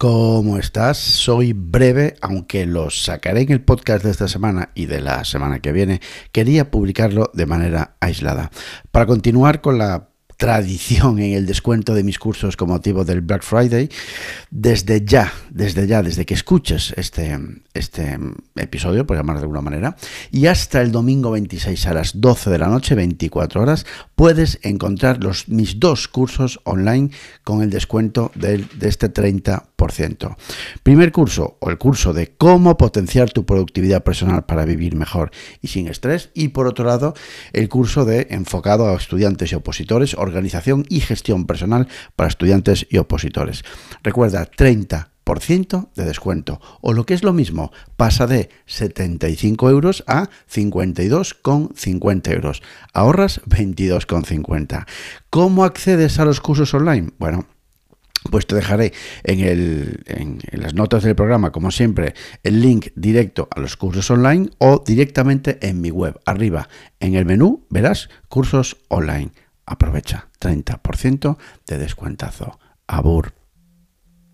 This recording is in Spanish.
¿Cómo estás? Soy breve, aunque lo sacaré en el podcast de esta semana y de la semana que viene. Quería publicarlo de manera aislada. Para continuar con la tradición en el descuento de mis cursos con motivo del Black Friday. Desde ya, desde ya, desde que escuches este, este episodio, por llamar de alguna manera, y hasta el domingo 26 a las 12 de la noche, 24 horas, puedes encontrar los, mis dos cursos online con el descuento de este 30%. Primer curso, o el curso de cómo potenciar tu productividad personal para vivir mejor y sin estrés. Y por otro lado, el curso de enfocado a estudiantes y opositores, organización y gestión personal para estudiantes y opositores. Recuerda, 30 de descuento. O lo que es lo mismo, pasa de 75 euros a 52,50 euros. Ahorras 22,50. ¿Cómo accedes a los cursos online? Bueno, pues te dejaré en, el, en, las notas del programa, como siempre, el link directo a los cursos online o directamente en mi web. Arriba, en el menú, verás cursos online. Aprovecha 30% de descuentazo. Abur.